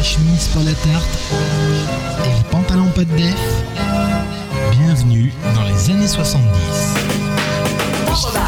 la chemise pas la tarte et les pantalons pas de def. Bienvenue dans les années 70. Retournez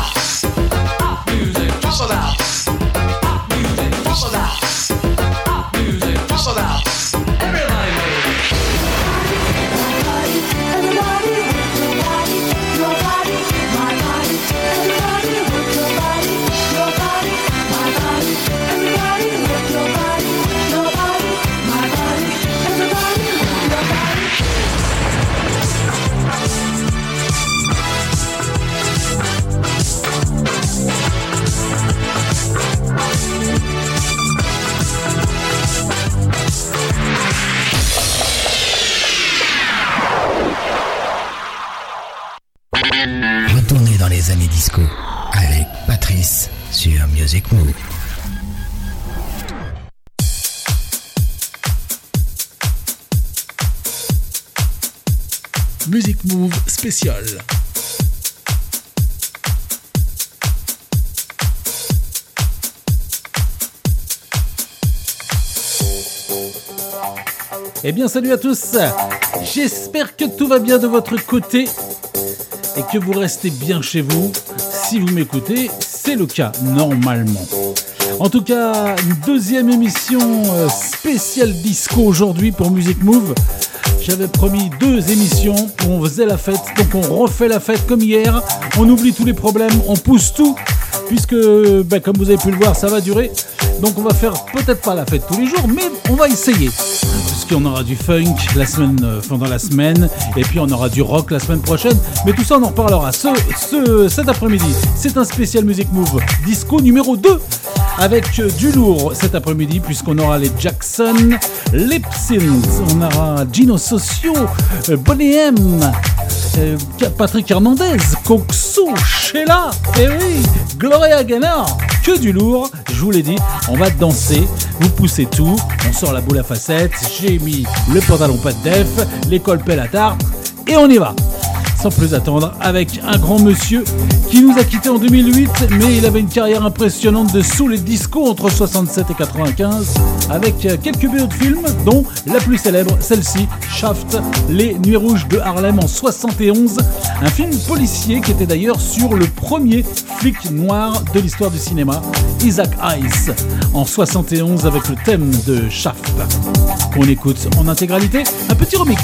spécial. Eh bien salut à tous J'espère que tout va bien de votre côté et que vous restez bien chez vous. Si vous m'écoutez, c'est le cas normalement. En tout cas, une deuxième émission euh, spéciale disco aujourd'hui pour Music Move. J'avais promis deux émissions où on faisait la fête, donc on refait la fête comme hier. On oublie tous les problèmes, on pousse tout, puisque ben, comme vous avez pu le voir, ça va durer. Donc on va faire peut-être pas la fête tous les jours, mais on va essayer. Puisqu'on aura du funk la semaine, euh, pendant la semaine, et puis on aura du rock la semaine prochaine. Mais tout ça, on en reparlera ce, ce- cet après-midi. C'est un spécial Music Move disco numéro 2 avec euh, du lourd cet après-midi puisqu'on aura les Jackson, les on aura Gino Socio, euh, Bonnie M, Patrick Hernandez, Coxo, Sheila, et oui, Gloria Gaynor, que du lourd, je vous l'ai dit, on va danser, vous poussez tout, on sort la boule à facettes, j'ai mis le pantalon pas de def, l'école pelle à tarte, et on y va sans plus attendre, avec un grand monsieur qui nous a quittés en 2008, mais il avait une carrière impressionnante de sous les discos entre 67 et 95, avec quelques BO de films, dont la plus célèbre, celle-ci, Shaft, Les Nuits Rouges de Harlem en 71, un film policier qui était d'ailleurs sur le premier flic noir de l'histoire du cinéma, Isaac Hayes, en 71 avec le thème de Shaft, qu'on écoute en intégralité, un petit remix.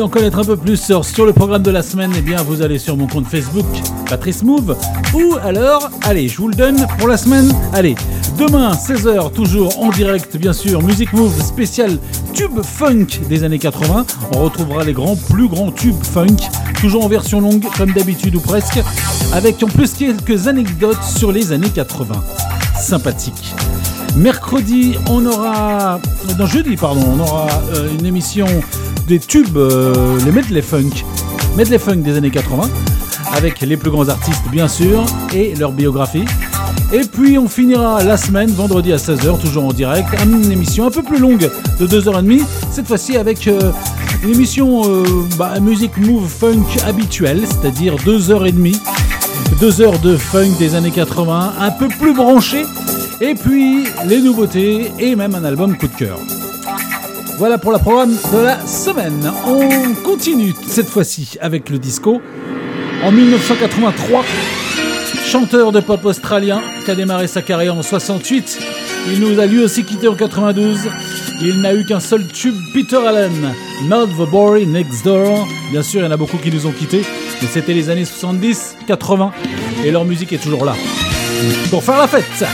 En connaître un peu plus sur, sur le programme de la semaine, eh bien vous allez sur mon compte Facebook, Patrice Move. Ou alors, allez, je vous le donne pour la semaine. Allez, demain, 16h, toujours en direct, bien sûr, Music Move spécial tube funk des années 80. On retrouvera les grands, plus grands tubes funk, toujours en version longue, comme d'habitude ou presque, avec en plus quelques anecdotes sur les années 80. Sympathique. Mercredi, on aura. Non, jeudi, pardon, on aura euh, une émission des tubes, euh, les medley funk. Medley funk des années 80, avec les plus grands artistes, bien sûr, et leur biographie. Et puis on finira la semaine, vendredi à 16h, toujours en direct, une émission un peu plus longue de 2h30, cette fois-ci avec euh, une émission bah, musique move funk habituelle, c'est-à-dire 2h30, 2 heures de funk des années 80, un peu plus branché, et puis les nouveautés et même un album coup de cœur. Voilà pour la programme de la semaine. On continue cette fois-ci avec le disco. En 1983, chanteur de pop australien qui a démarré sa carrière en 68, il nous a lui aussi quitté en 92. Il n'a eu qu'un seul tube, Peter Allen, Not the Boy Next Door. Bien sûr, il y en a beaucoup qui nous ont quittés, mais c'était les années 70, 80, et leur musique est toujours là. Pour faire la fête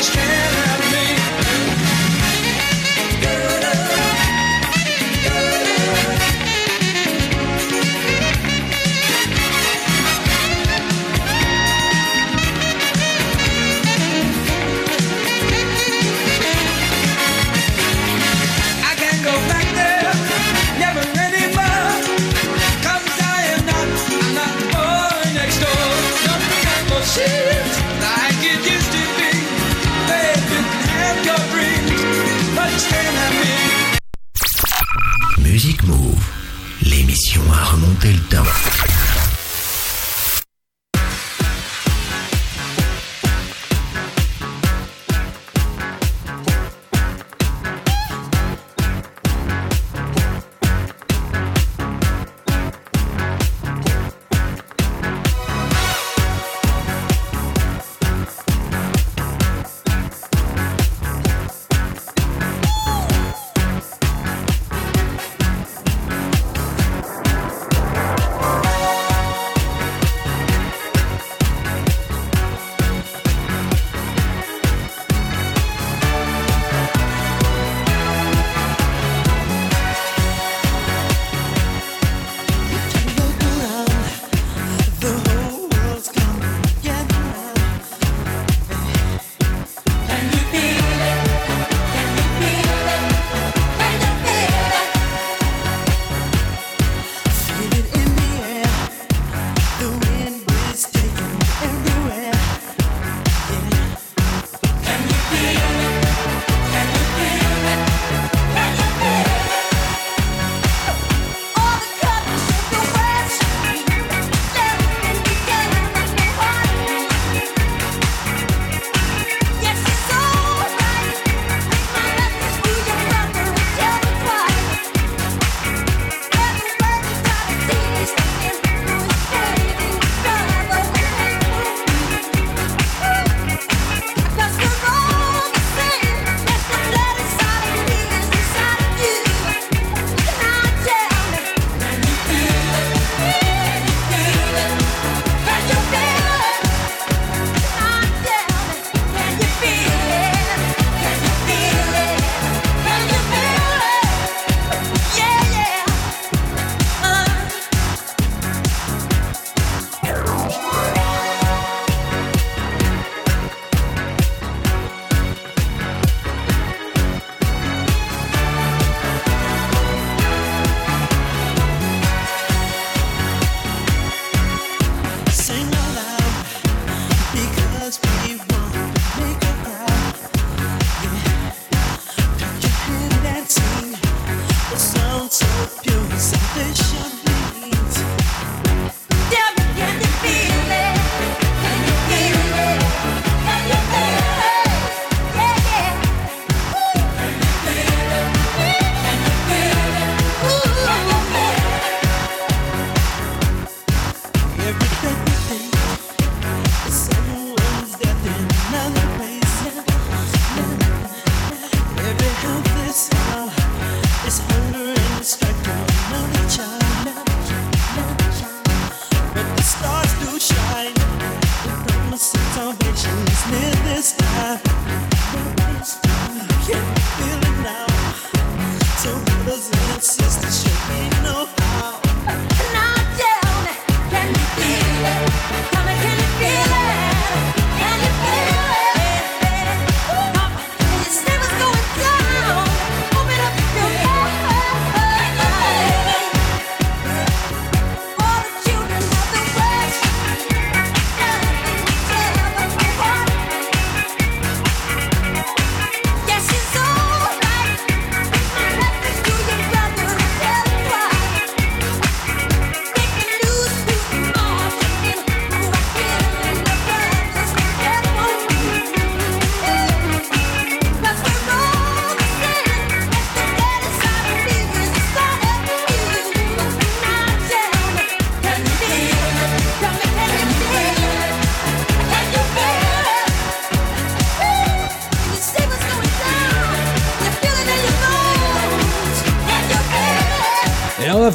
Can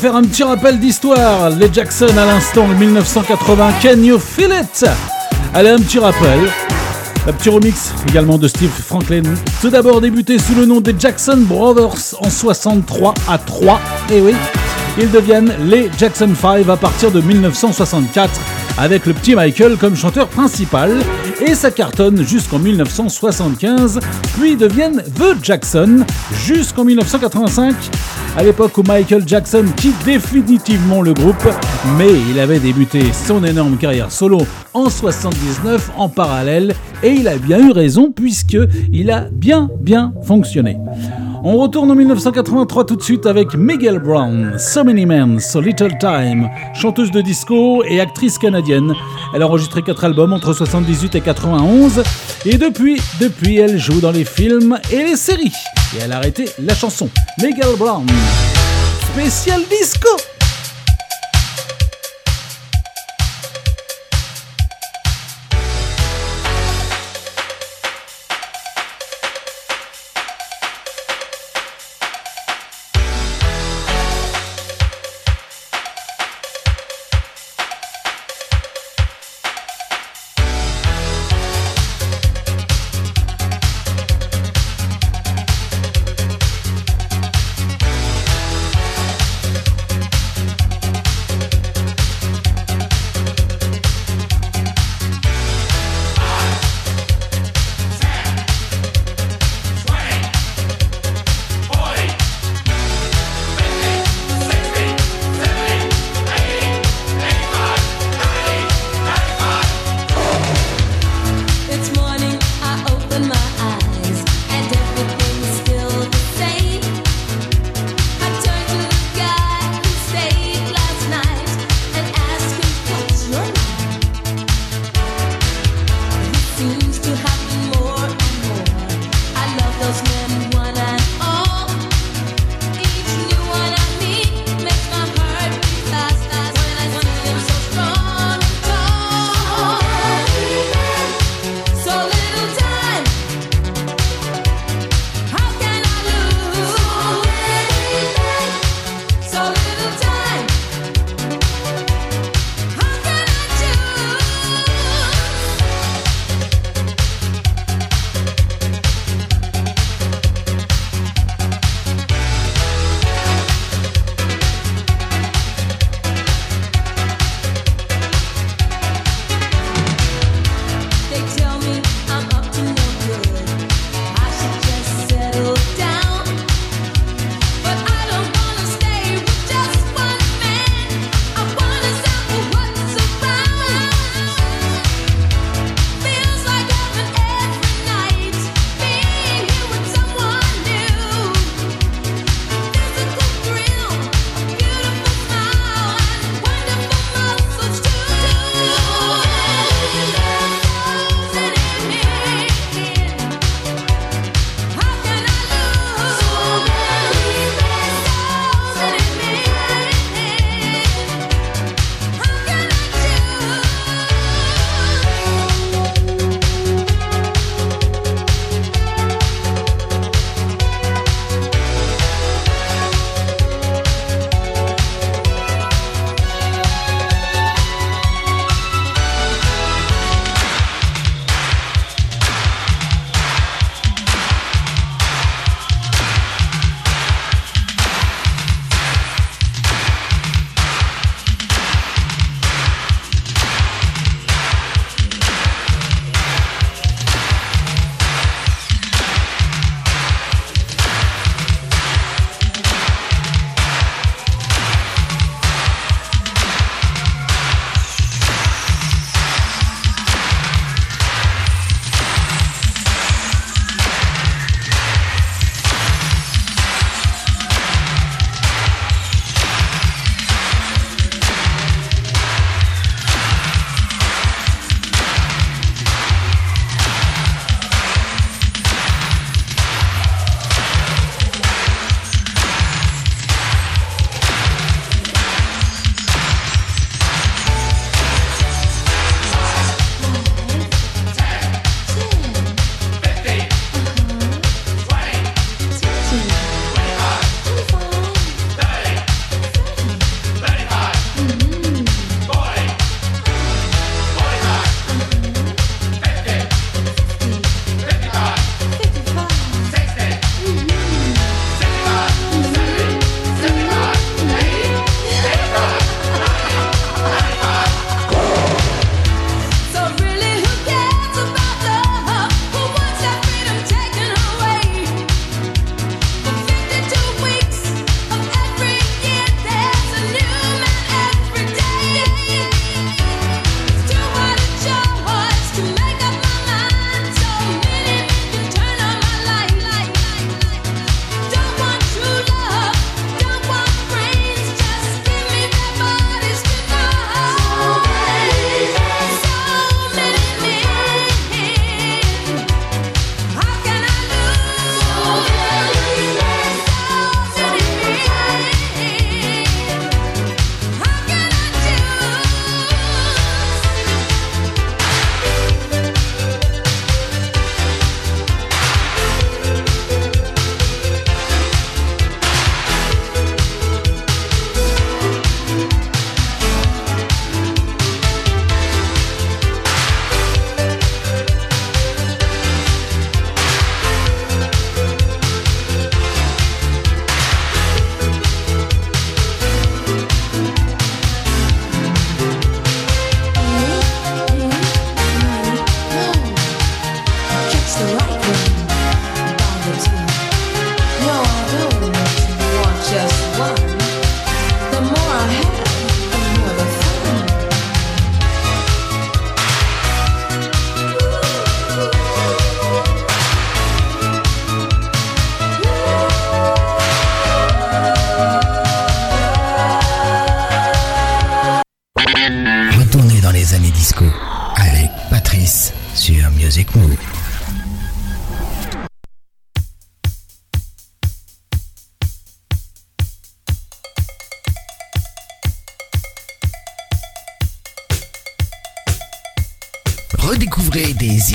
faire un petit rappel d'histoire. Les Jackson à l'instant, 1980. Can you feel it? Allez, un petit rappel. Un petit remix également de Steve Franklin. Tout d'abord débuté sous le nom des Jackson Brothers en 63 à 3. Et oui, ils deviennent les Jackson 5 à partir de 1964 avec le petit Michael comme chanteur principal et ça cartonne jusqu'en 1975 puis deviennent The Jackson jusqu'en 1985 à l'époque où Michael Jackson quitte définitivement le groupe mais il avait débuté son énorme carrière solo en 79 en parallèle et il a bien eu raison puisque il a bien bien fonctionné. On retourne en 1983 tout de suite avec Miguel Brown, So Many Men, So Little Time, chanteuse de disco et actrice canadienne. Elle a enregistré 4 albums entre 78 et 91 et depuis, depuis elle joue dans les films et les séries. Et elle a arrêté la chanson. Miguel Brown, spécial disco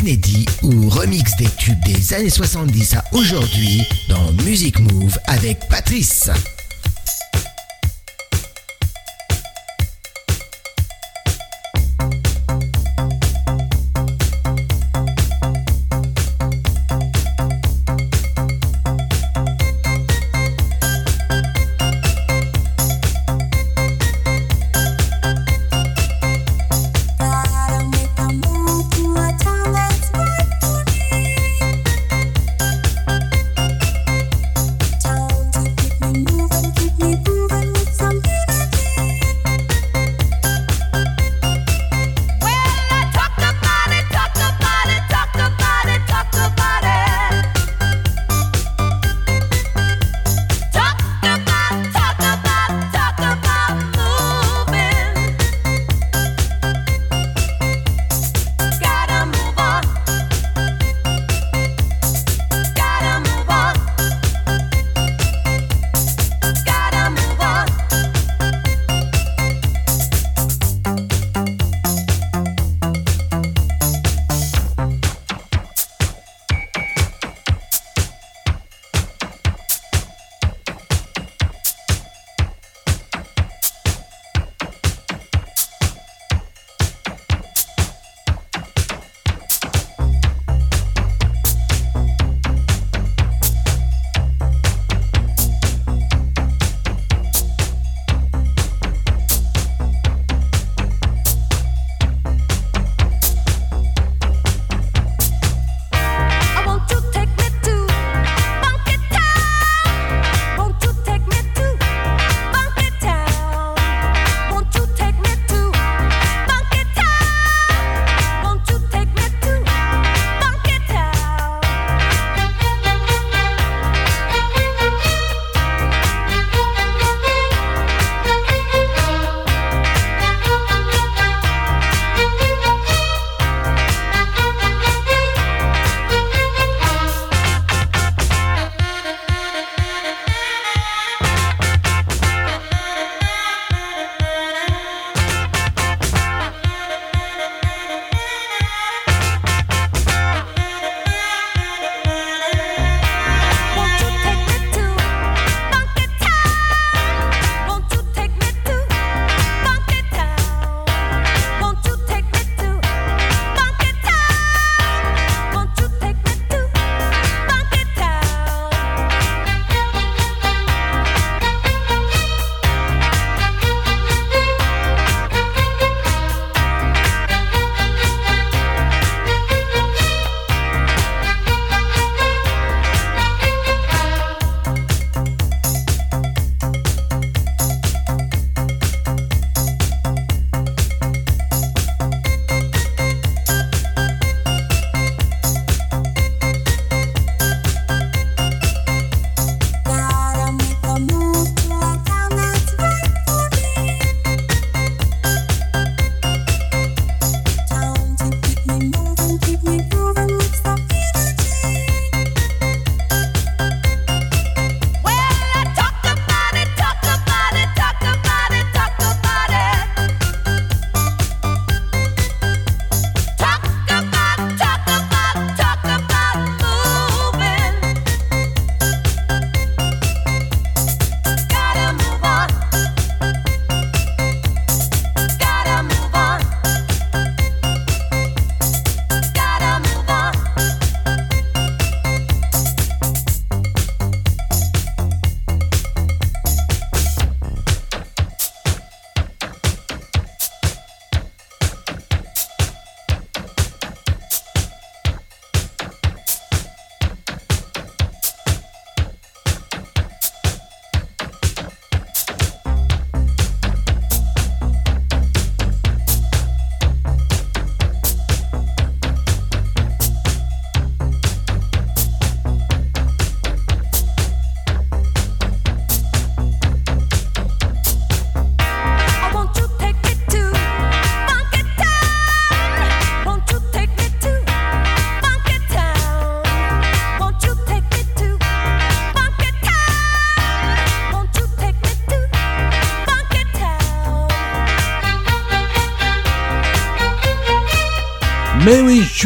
inédits ou remix des tubes des années 70 à aujourd'hui dans Music Move avec Patrice.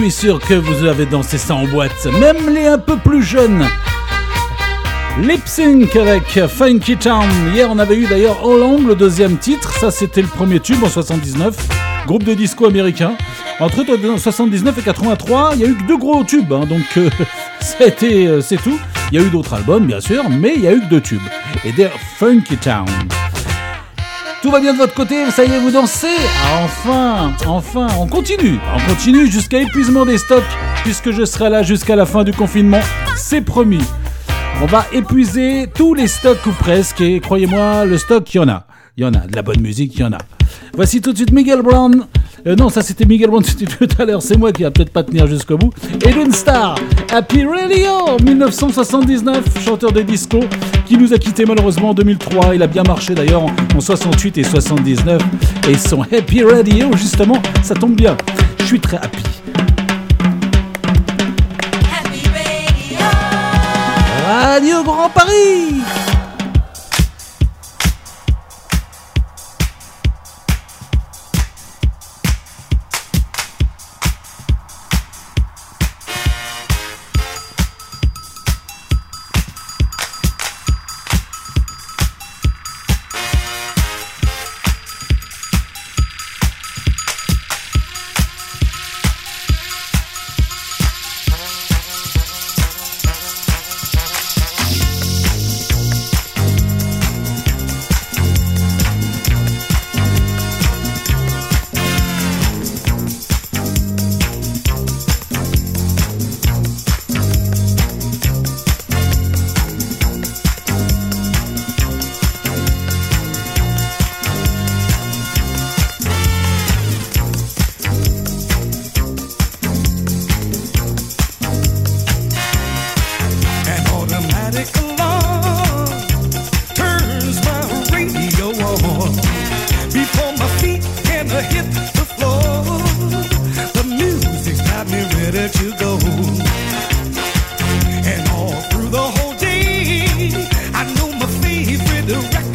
Suis sûr que vous avez dansé ça en boîte, même les un peu plus jeunes. Lip Sync avec Funky Town. Hier, on avait eu d'ailleurs All le deuxième titre. Ça, c'était le premier tube en 79. Groupe de disco américain. Entre 79 et 83, il y a eu que deux gros tubes. Hein, donc, euh, euh, c'est tout. Il y a eu d'autres albums, bien sûr, mais il y a eu que deux tubes. Et des Funky Town. Tout va bien de votre côté, ça y est, vous dansez ah, Enfin, enfin, on continue. On continue jusqu'à épuisement des stocks, puisque je serai là jusqu'à la fin du confinement. C'est promis. On va épuiser tous les stocks ou presque, et croyez-moi, le stock, il y en a. Il y en a, de la bonne musique, il y en a. Voici tout de suite Miguel Brown. Euh, non, ça c'était Miguel Brown, tout à l'heure, c'est moi qui va peut-être pas tenir jusqu'au bout. Edwin Star, Happy Radio, 1979, chanteur de disco, qui nous a quitté malheureusement en 2003. Il a bien marché d'ailleurs en 68 et 79. Et son Happy Radio, justement, ça tombe bien. Je suis très happy. Happy Radio. Radio Grand Paris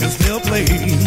still play.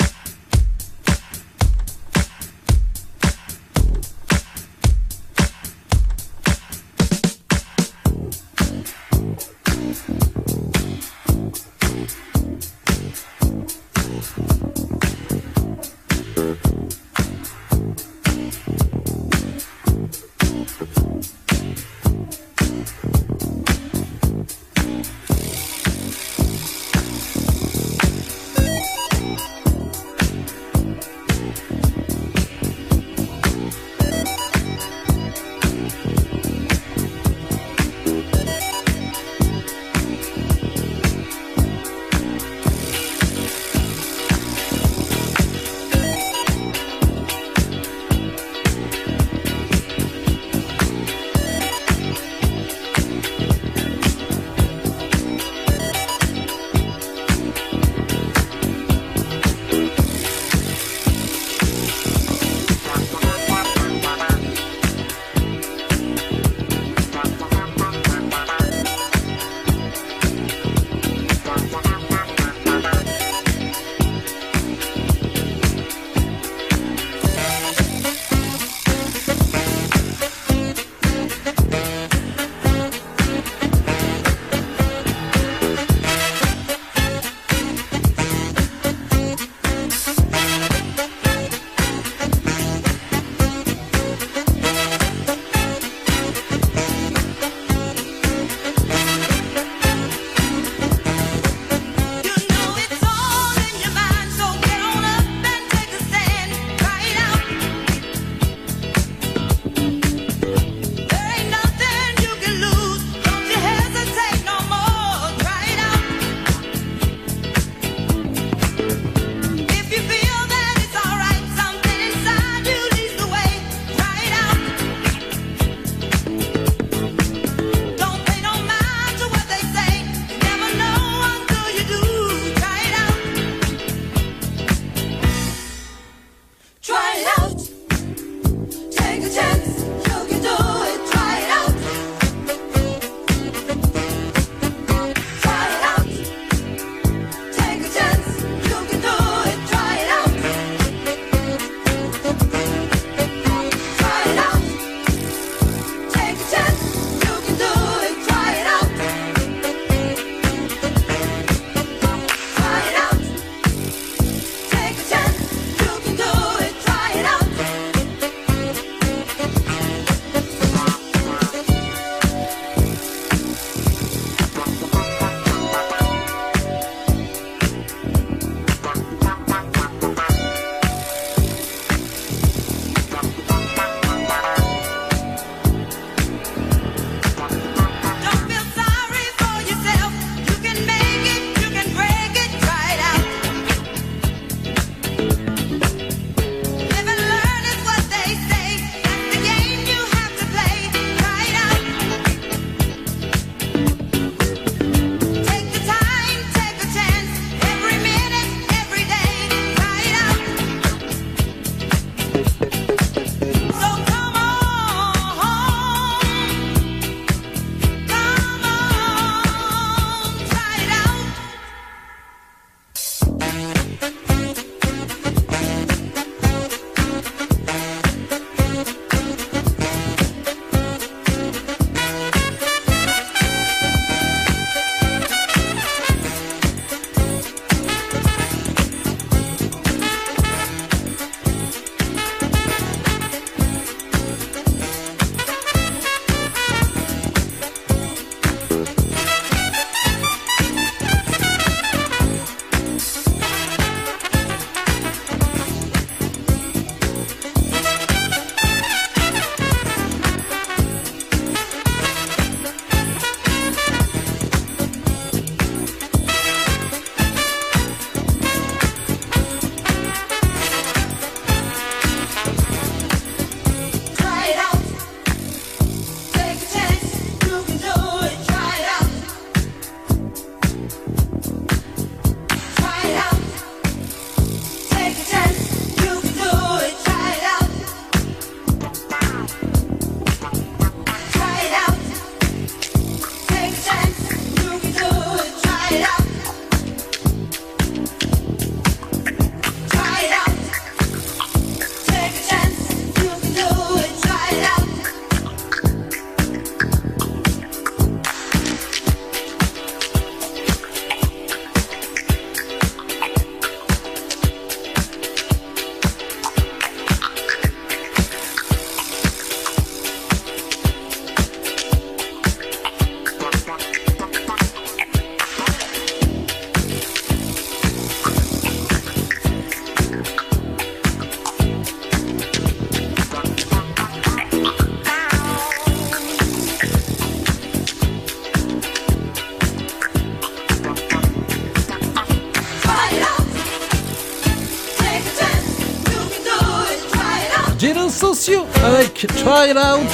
Try It Out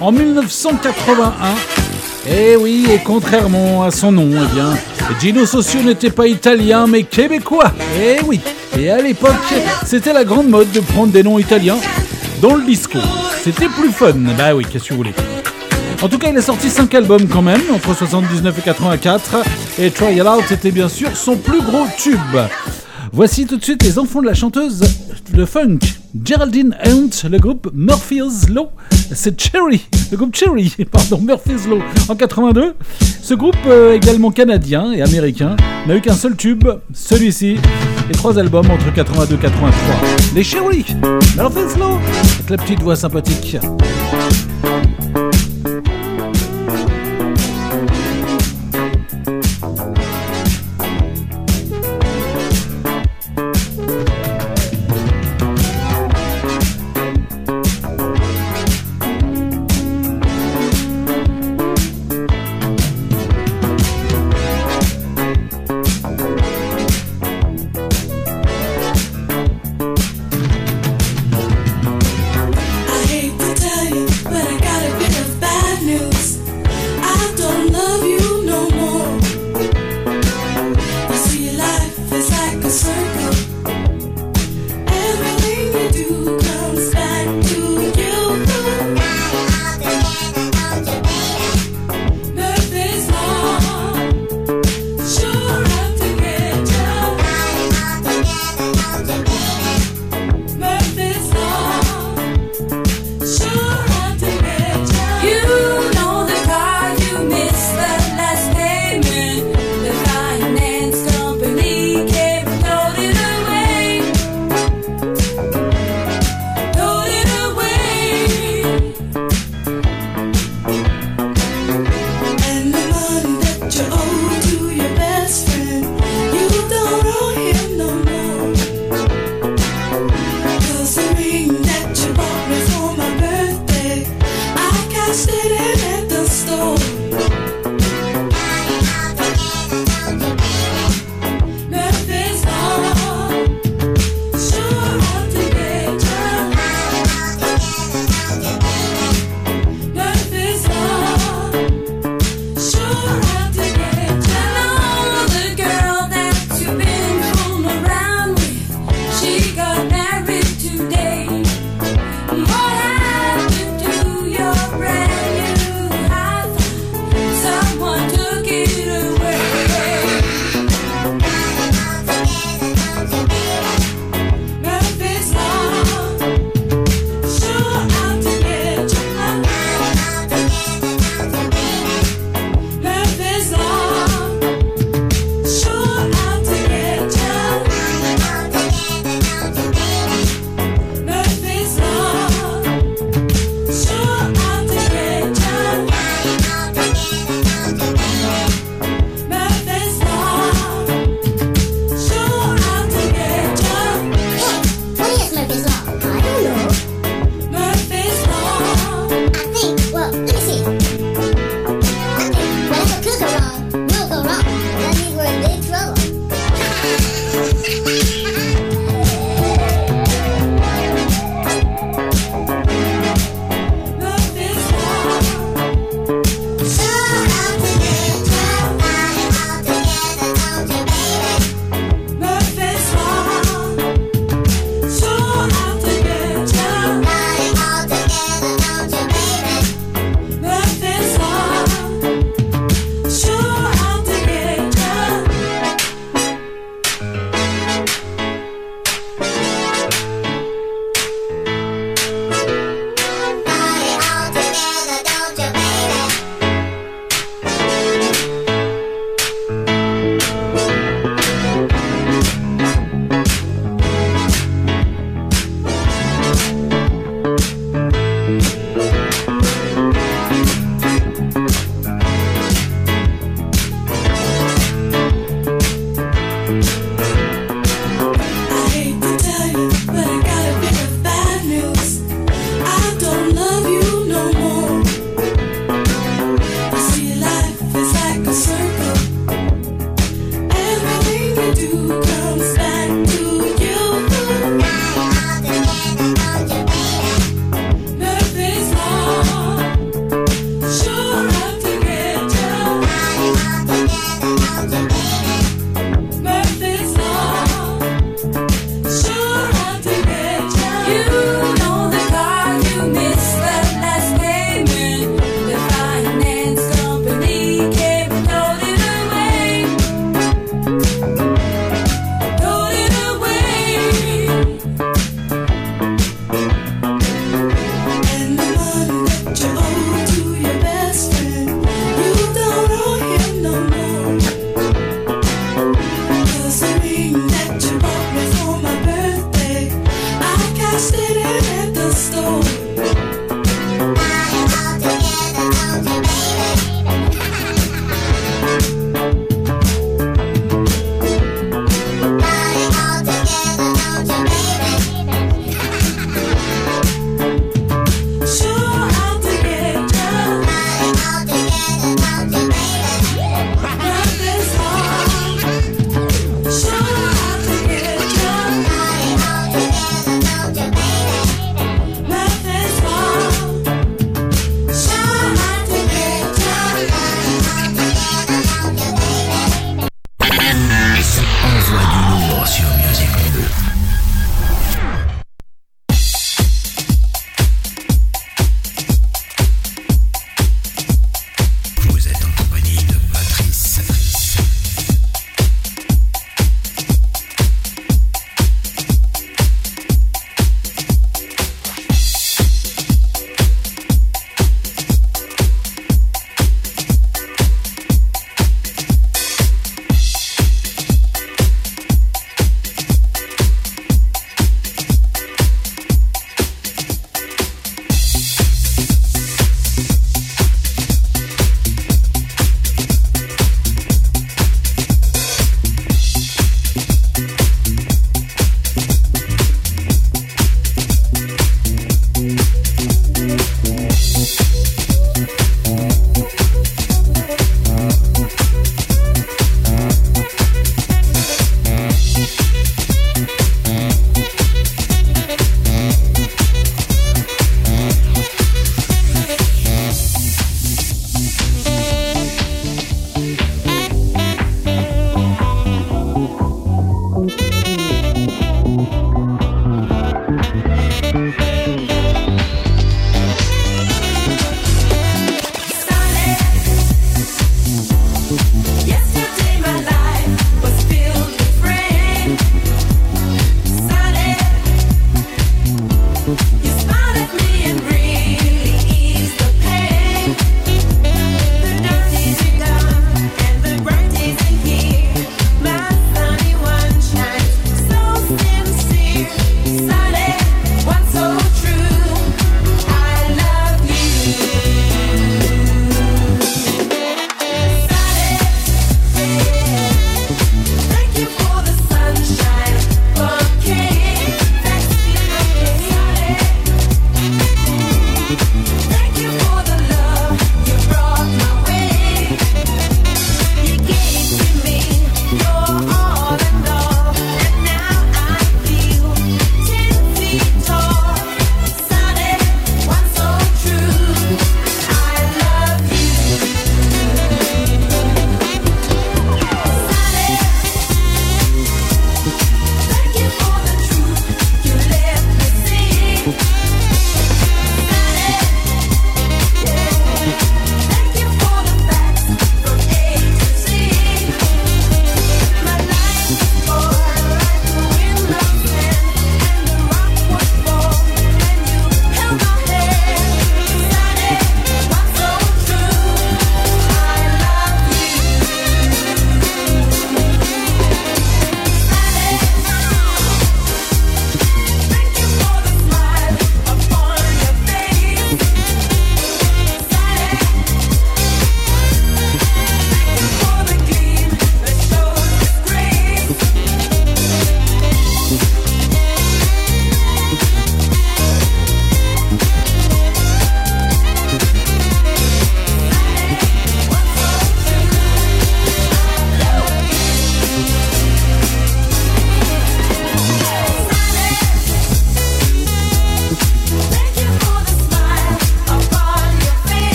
en 1981. Et oui, et contrairement à son nom, eh bien, Gino Socio n'était pas italien mais québécois. Et oui, et à l'époque, c'était la grande mode de prendre des noms italiens dans le disco. C'était plus fun, bah oui, qu'est-ce que vous voulez. En tout cas, il a sorti 5 albums quand même, entre 79 et 84, et Try It Out était bien sûr son plus gros tube. Voici tout de suite les enfants de la chanteuse de funk, Geraldine Hunt, le groupe Murphy's Law. C'est Cherry, le groupe Cherry, pardon, Murphy's Law en 82. Ce groupe, euh, également canadien et américain, n'a eu qu'un seul tube, celui-ci, et trois albums entre 82 et 83. Les Cherry, Murphy's Law, avec la petite voix sympathique.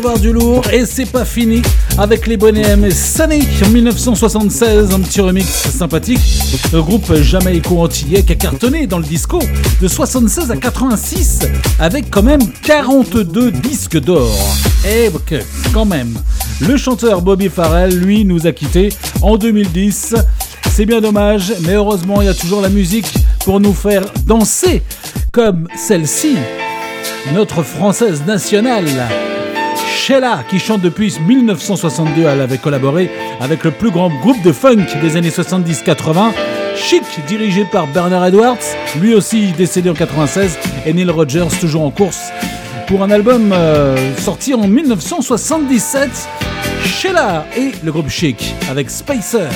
Avoir du lourd et c'est pas fini avec les bonhommes Sunny en 1976, un petit remix sympathique. Le groupe jamaïco-antillais qui a cartonné dans le disco de 76 à 86 avec quand même 42 disques d'or. Et eh, quand même, le chanteur Bobby Farrell, lui, nous a quittés en 2010. C'est bien dommage, mais heureusement, il y a toujours la musique pour nous faire danser, comme celle-ci, notre française nationale. Sheila, qui chante depuis 1962, elle avait collaboré avec le plus grand groupe de funk des années 70-80, Chic, dirigé par Bernard Edwards, lui aussi décédé en 96, et Neil Rogers, toujours en course, pour un album euh, sorti en 1977, Sheila et le groupe Chic, avec Spacer.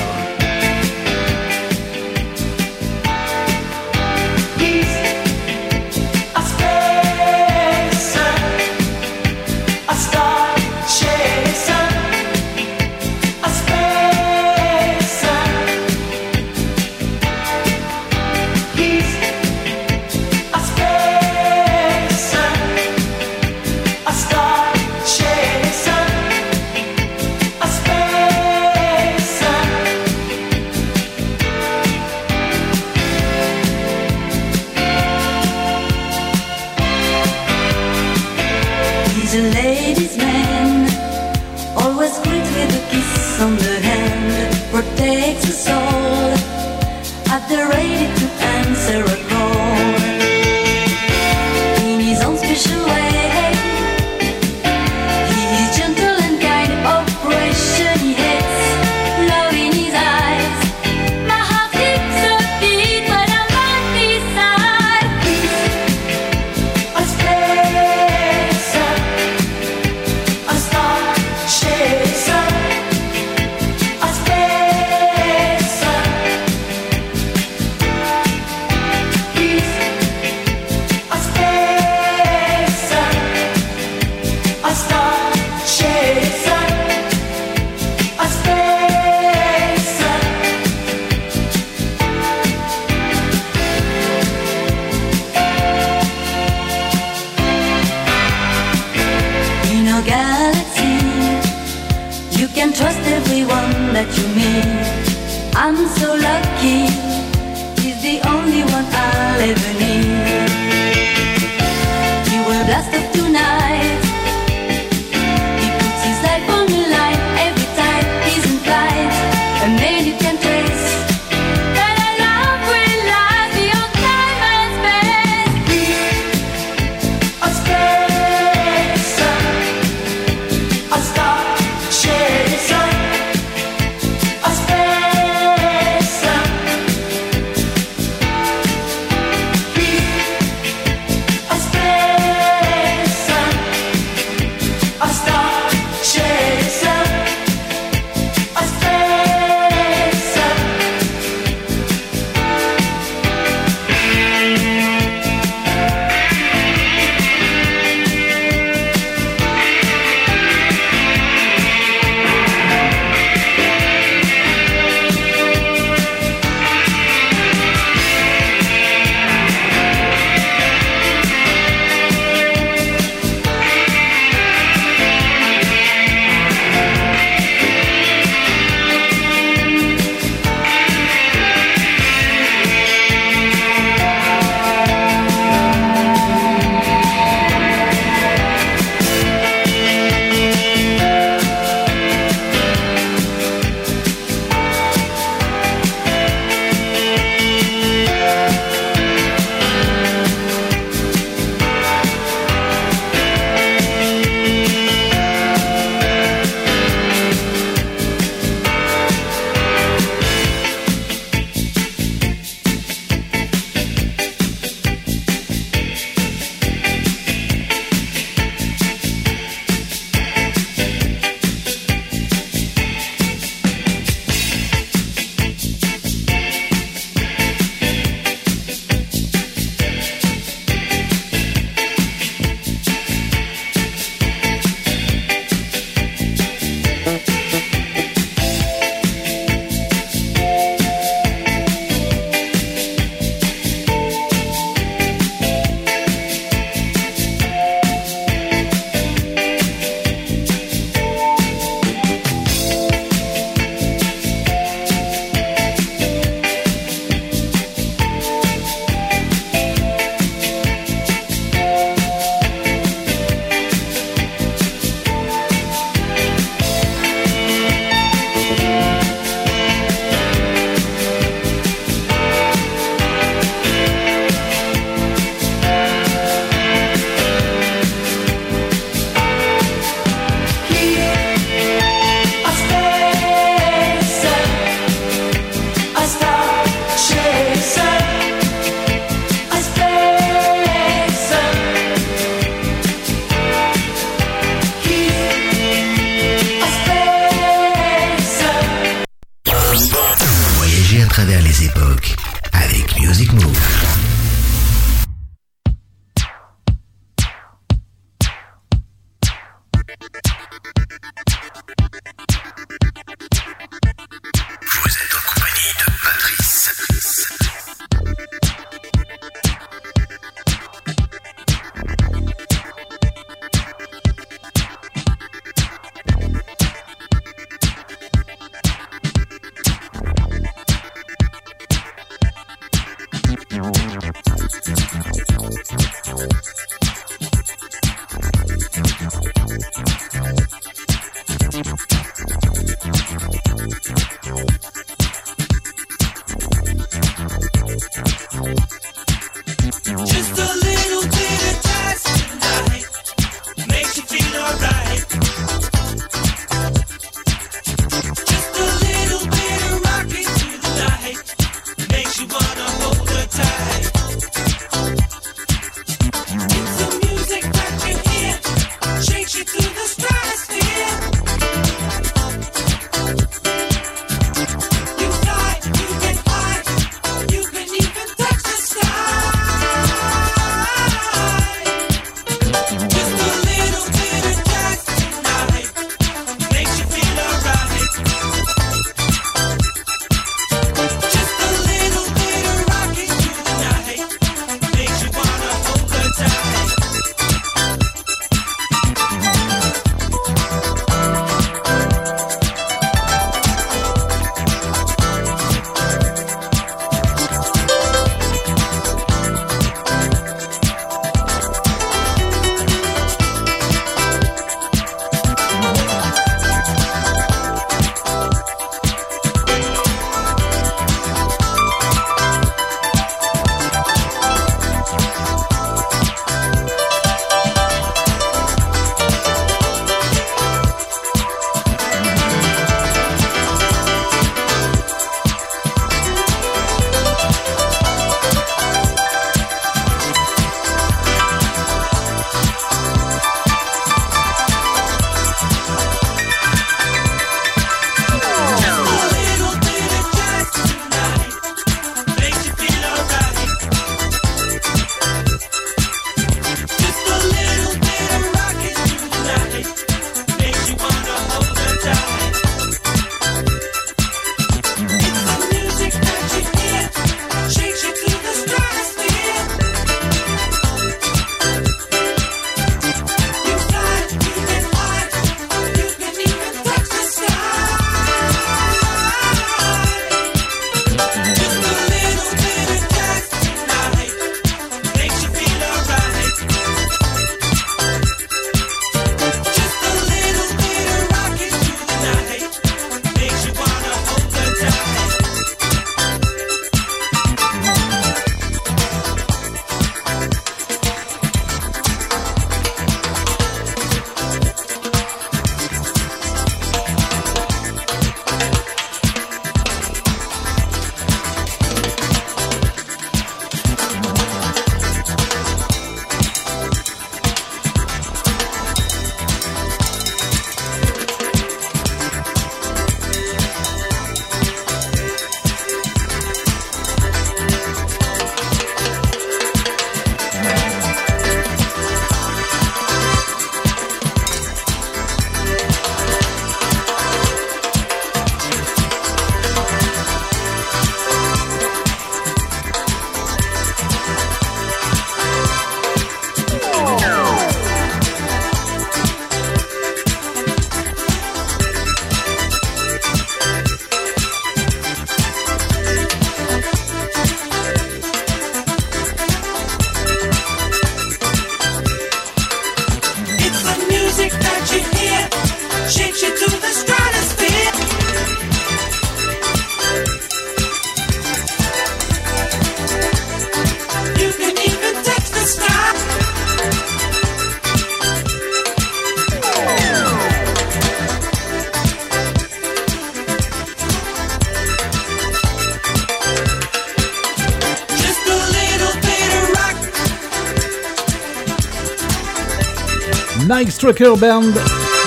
Trucker Band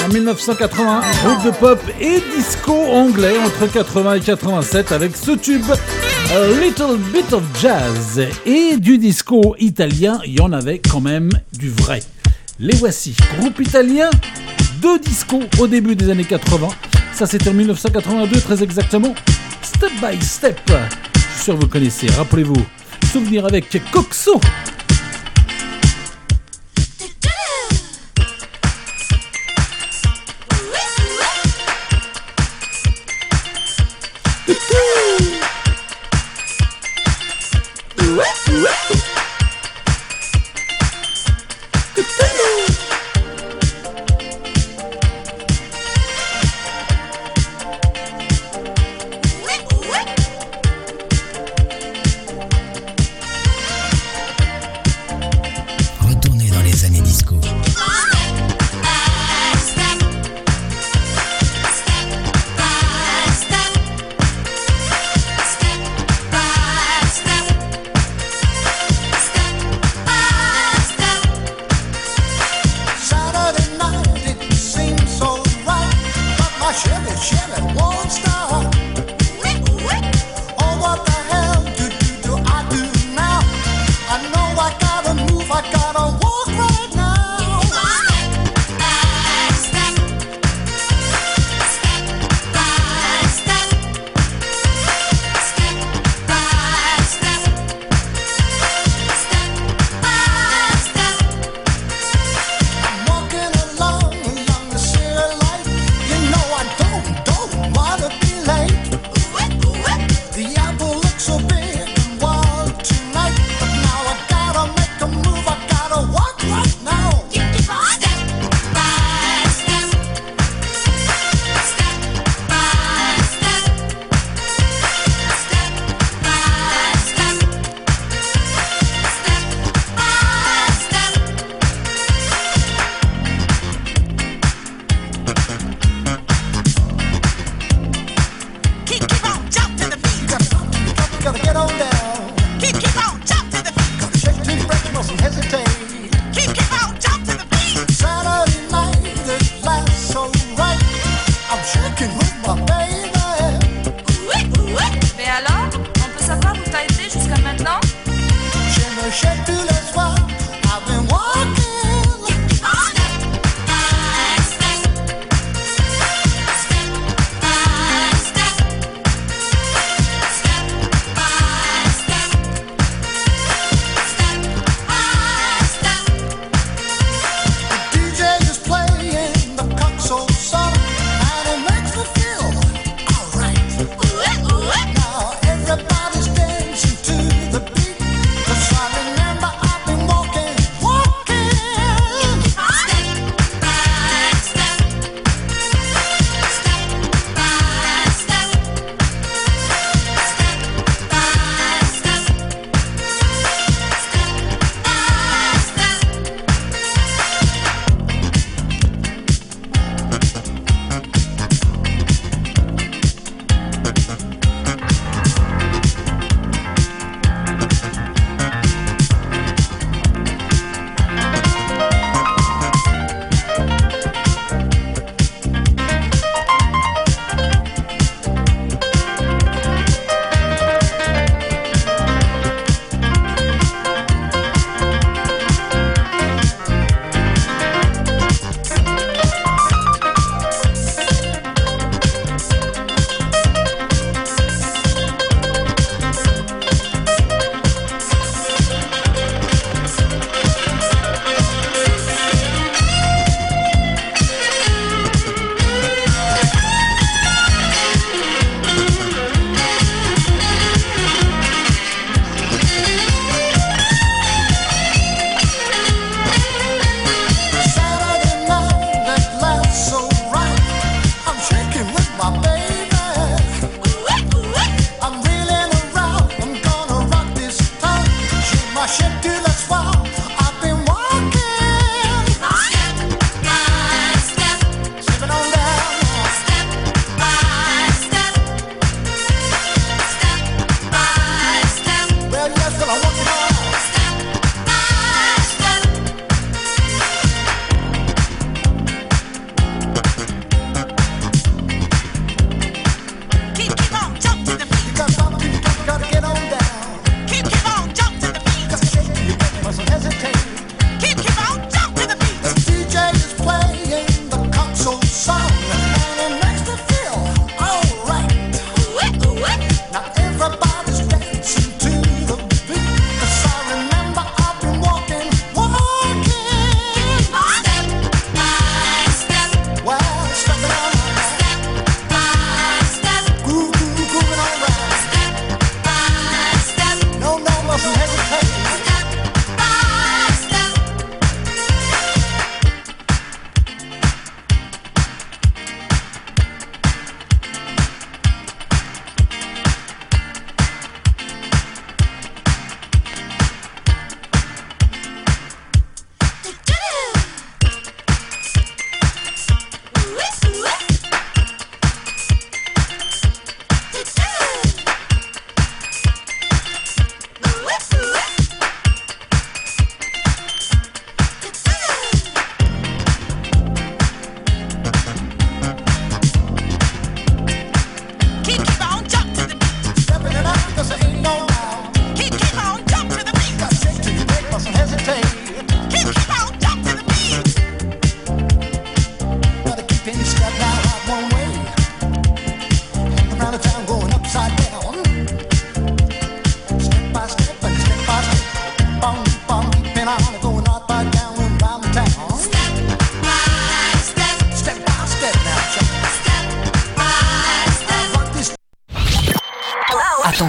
en 1980, groupe de pop et disco anglais entre 80 et 87 avec ce tube A Little Bit of Jazz et du disco italien, il y en avait quand même du vrai. Les voici, groupe italien, deux discos au début des années 80. Ça c'était en 1982 très exactement. Step by step. Je suis sûr que vous connaissez, rappelez-vous. Souvenir avec Coxo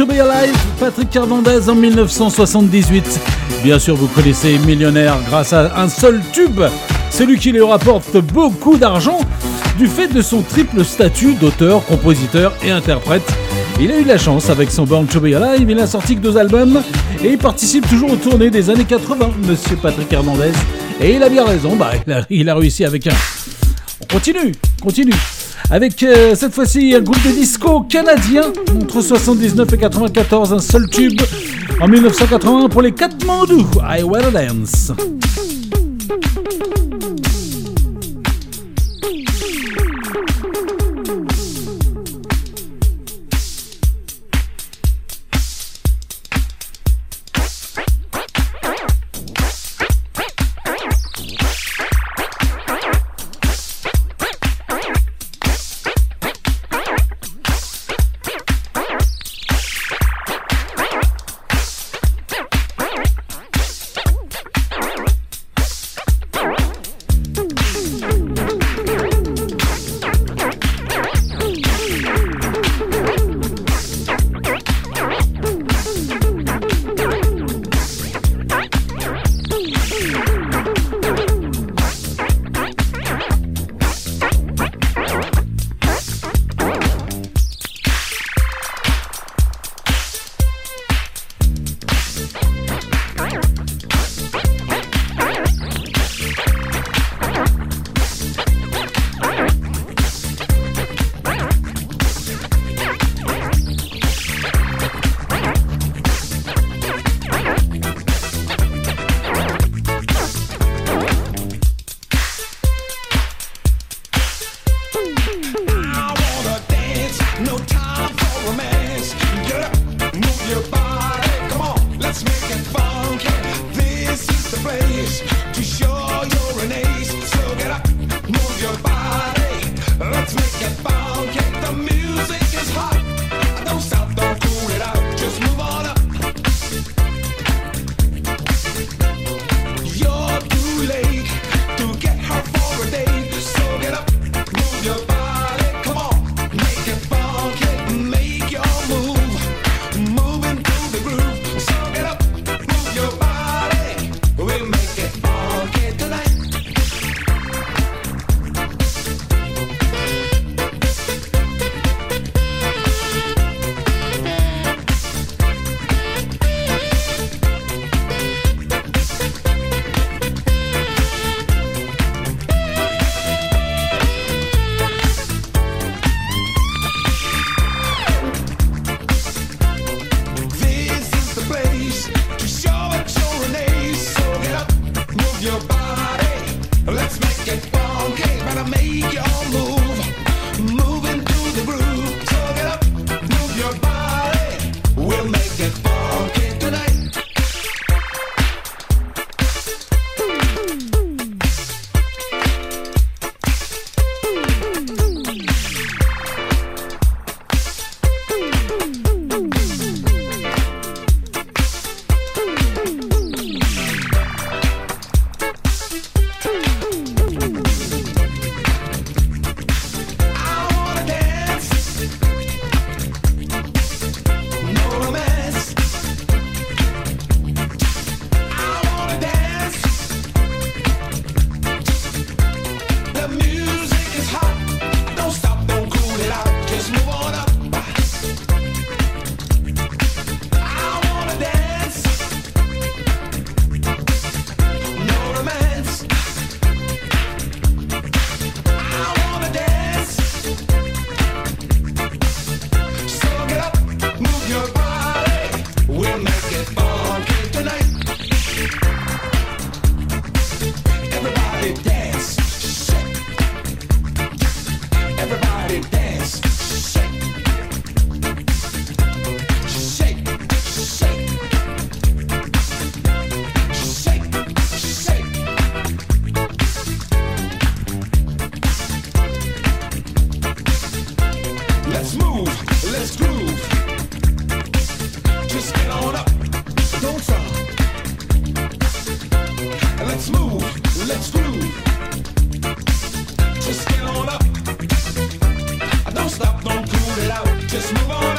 To Be Alive, Patrick Hernandez en 1978. Bien sûr, vous connaissez Millionnaire grâce à un seul tube, celui qui lui rapporte beaucoup d'argent du fait de son triple statut d'auteur, compositeur et interprète. Il a eu la chance avec son Born to Be Alive, il a sorti que deux albums et il participe toujours aux tournées des années 80, monsieur Patrick Hernandez. Et il a bien raison, bah, il, a, il a réussi avec un. On continue, continue. Avec euh, cette fois-ci un groupe de disco canadien entre 79 et 94, un seul tube en 1981 pour les Katmandou, I Wanna Dance. Just move on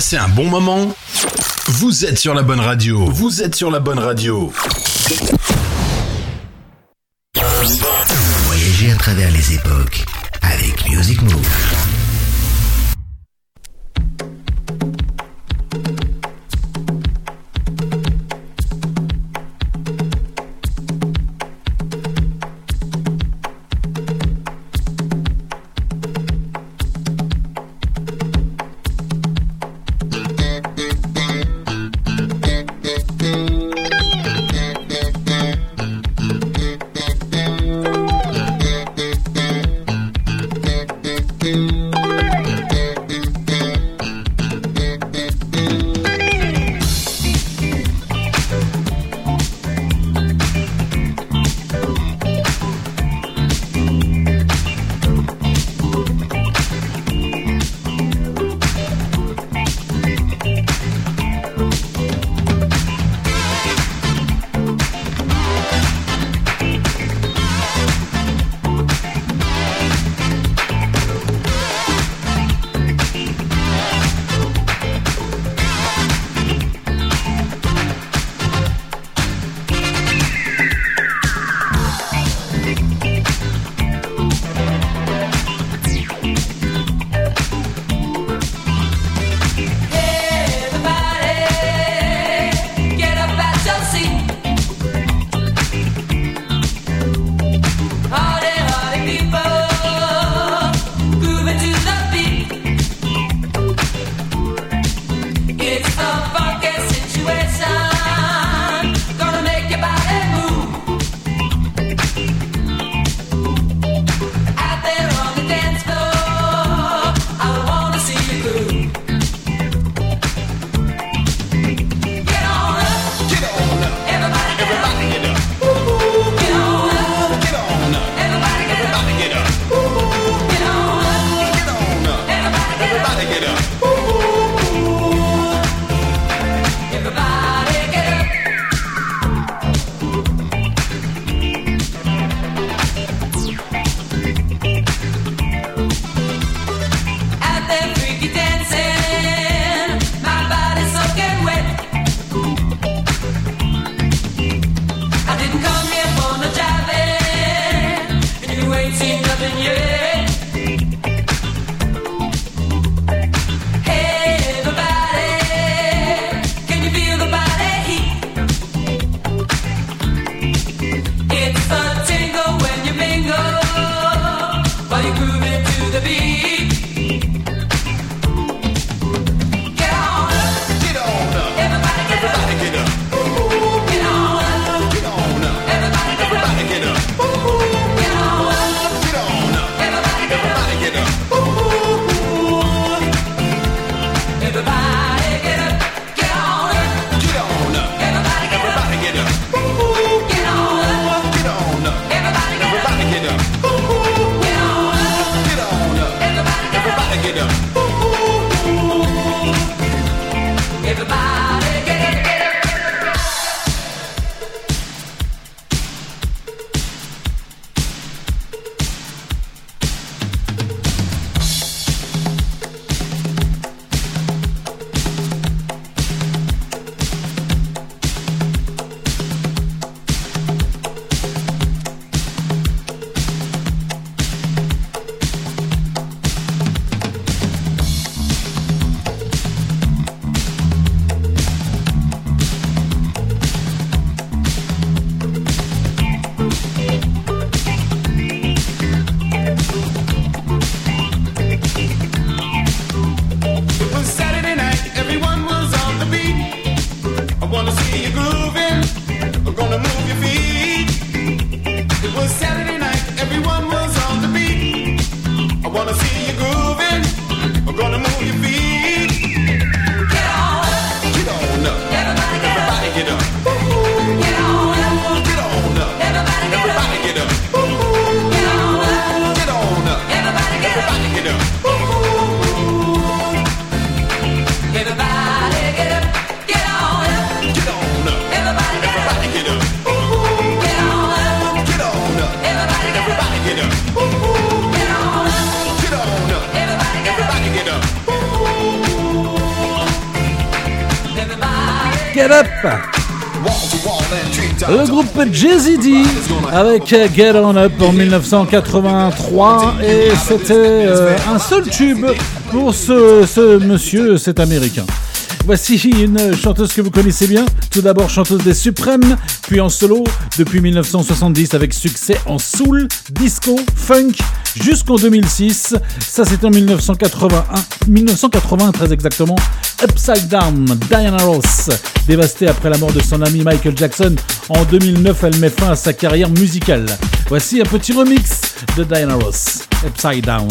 passez un bon moment. Vous êtes sur la bonne radio. Vous êtes sur la bonne radio. avec euh, Get On Up en 1983 et c'était euh, un seul tube pour ce, ce monsieur, cet américain. Voici une chanteuse que vous connaissez bien, tout d'abord chanteuse des Suprêmes, puis en solo depuis 1970 avec succès en soul, disco, funk jusqu'en 2006. Ça c'était en 1981, 1993 exactement. Upside Down, Diana Ross, dévastée après la mort de son ami Michael Jackson en 2009, elle met fin à sa carrière musicale. Voici un petit remix de Diana Ross, Upside Down.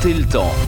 Remonter le temps.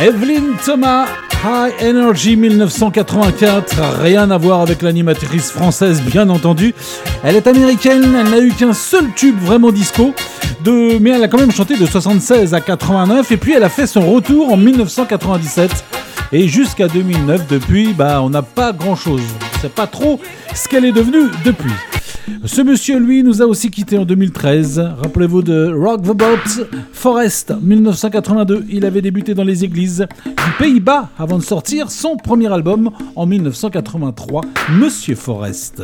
Evelyn Thomas, High Energy 1984, rien à voir avec l'animatrice française bien entendu. Elle est américaine, elle n'a eu qu'un seul tube vraiment disco, mais elle a quand même chanté de 76 à 89 et puis elle a fait son retour en 1997 et jusqu'à 2009 depuis, bah on n'a pas grand chose. On sait pas trop ce qu'elle est devenue depuis. Ce monsieur, lui, nous a aussi quitté en 2013. Rappelez-vous de Rock the Boat, Forest, 1982. Il avait débuté dans les églises du Pays-Bas avant de sortir son premier album en 1983, Monsieur Forest.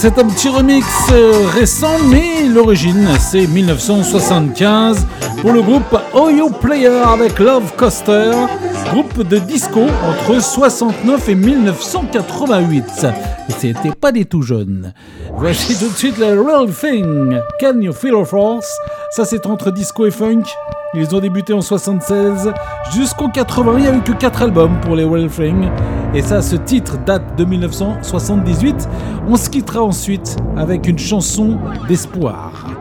C'est un petit remix euh, récent, mais l'origine c'est 1975 pour le groupe Oyo Player avec Love Coaster, groupe de disco entre 69 et 1988. Et c'était pas des tout jeunes. Voici de suite le Real Thing, Can You Feel Our Force? Ça c'est entre disco et funk. Ils ont débuté en 76 jusqu'en 80. Il n'y a eu que 4 albums pour les Real Thing. Et ça, ce titre date de 1978. On se quittera ensuite avec une chanson d'espoir.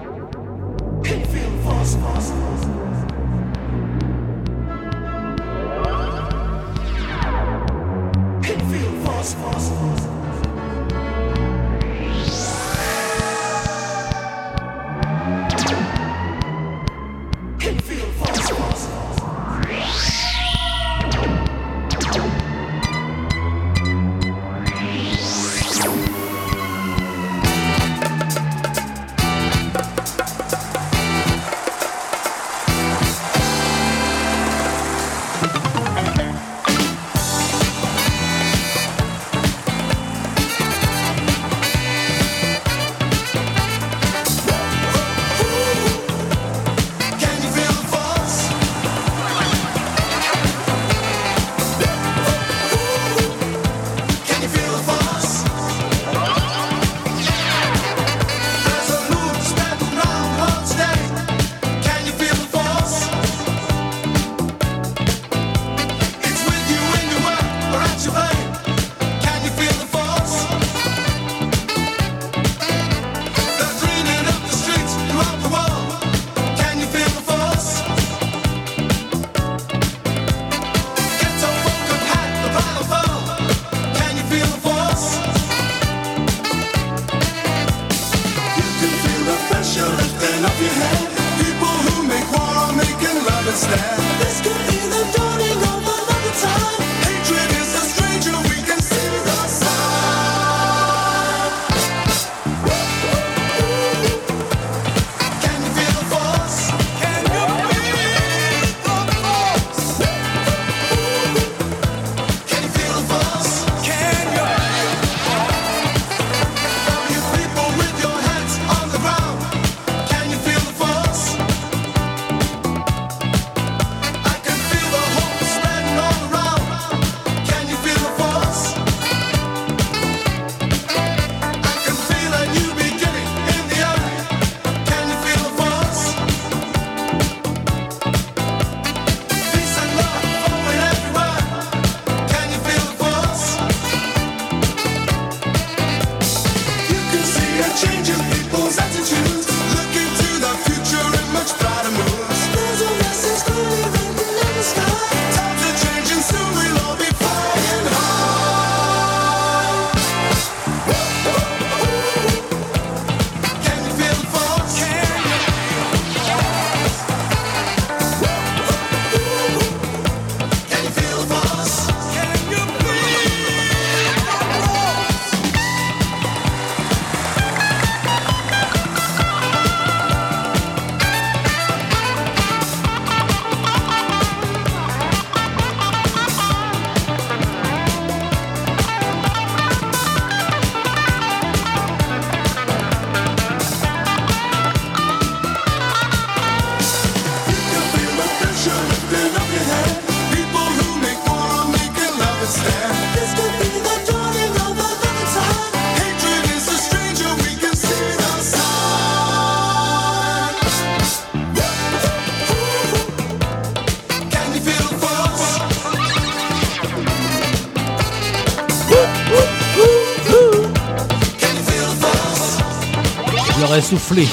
Force? Je leur ai soufflé.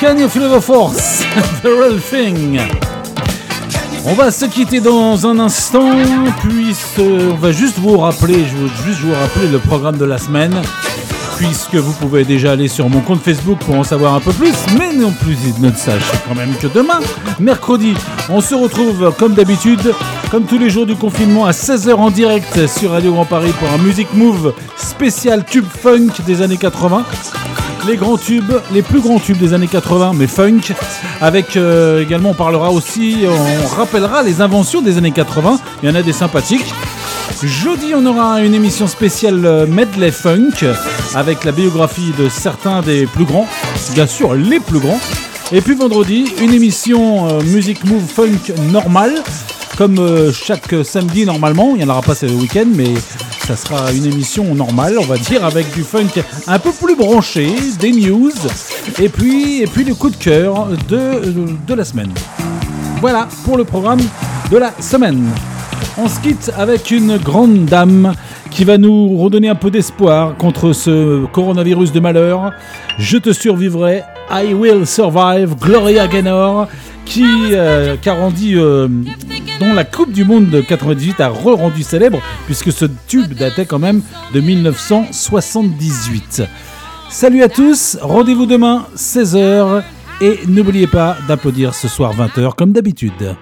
Can you feel force? The real thing. On va se quitter dans un instant, puis on va juste vous rappeler, je veux juste vous rappeler le programme de la semaine, puisque vous pouvez déjà aller sur mon compte Facebook pour en savoir un peu plus, mais non plus ne sachez quand même que demain, mercredi, on se retrouve comme d'habitude, comme tous les jours du confinement, à 16h en direct sur Radio Grand Paris pour un Music Move spécial tube funk des années 80 les grands tubes, les plus grands tubes des années 80, mais funk. Avec euh, également, on parlera aussi, on rappellera les inventions des années 80. Il y en a des sympathiques. Jeudi, on aura une émission spéciale euh, medley funk avec la biographie de certains des plus grands, bien sûr les plus grands. Et puis vendredi, une émission euh, Music Move Funk normale, comme euh, chaque samedi normalement. Il n'y en aura pas ce week-end, mais ça sera une émission normale, on va dire, avec du funk un peu plus branché, des news, et puis, et puis le coup de cœur de, de la semaine. Voilà pour le programme de la semaine. On se quitte avec une grande dame qui va nous redonner un peu d'espoir contre ce coronavirus de malheur. Je te survivrai, I will survive, Gloria Gaynor, qui, euh, a euh, la Coupe du Monde de 98 a re-rendu célèbre, puisque ce tube datait quand même de 1978. Salut à tous, rendez-vous demain, 16h, Et n'oubliez pas d'applaudir ce soir 20h comme d'habitude.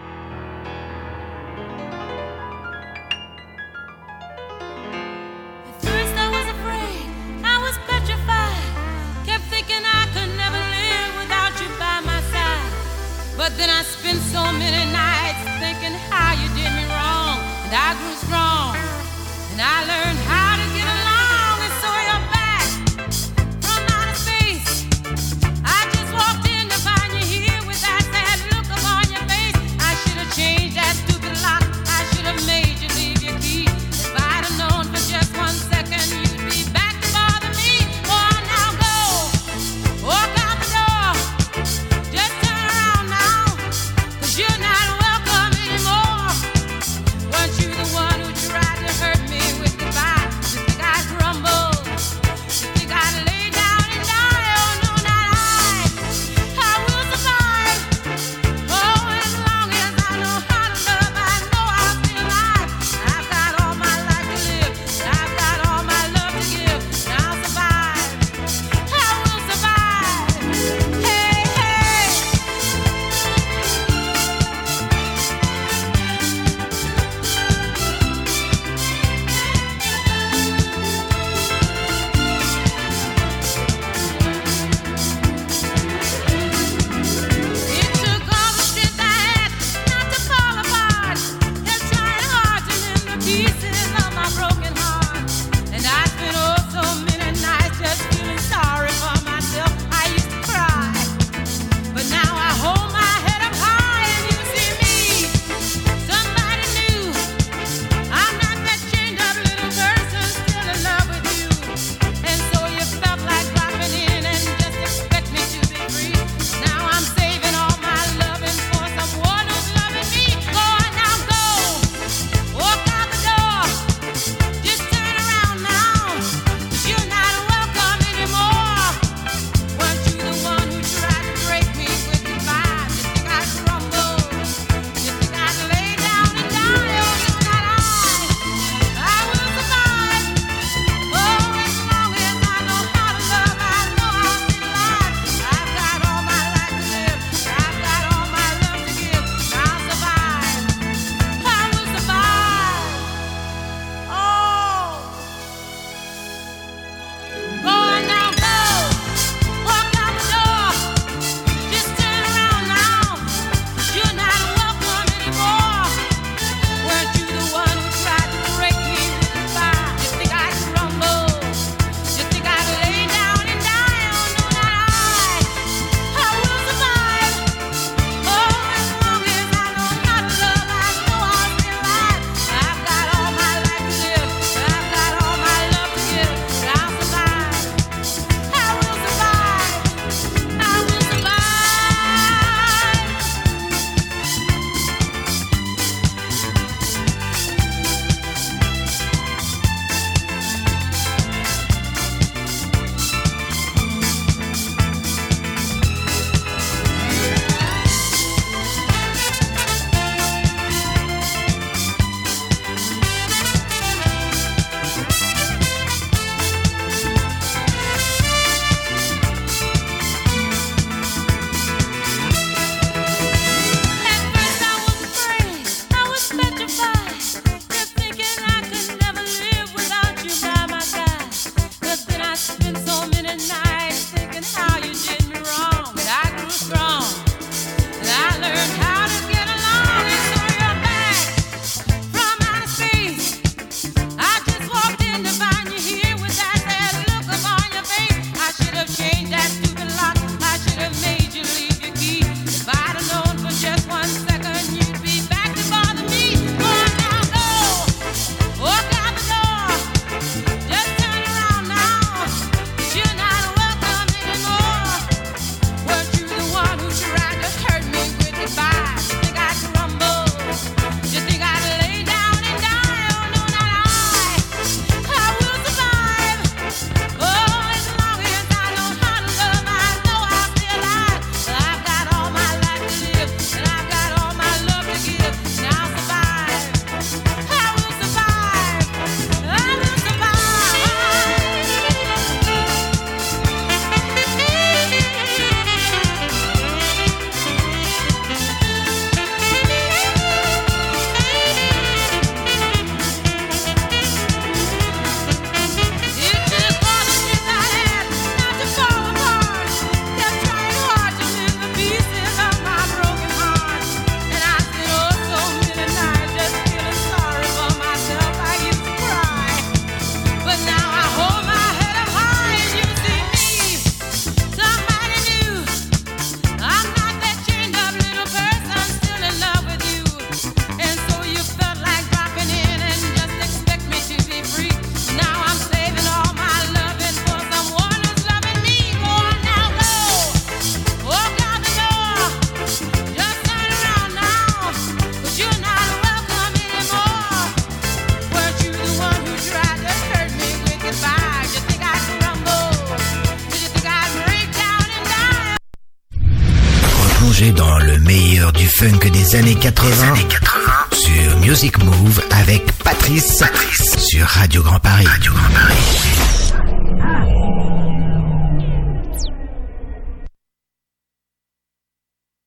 Années 80,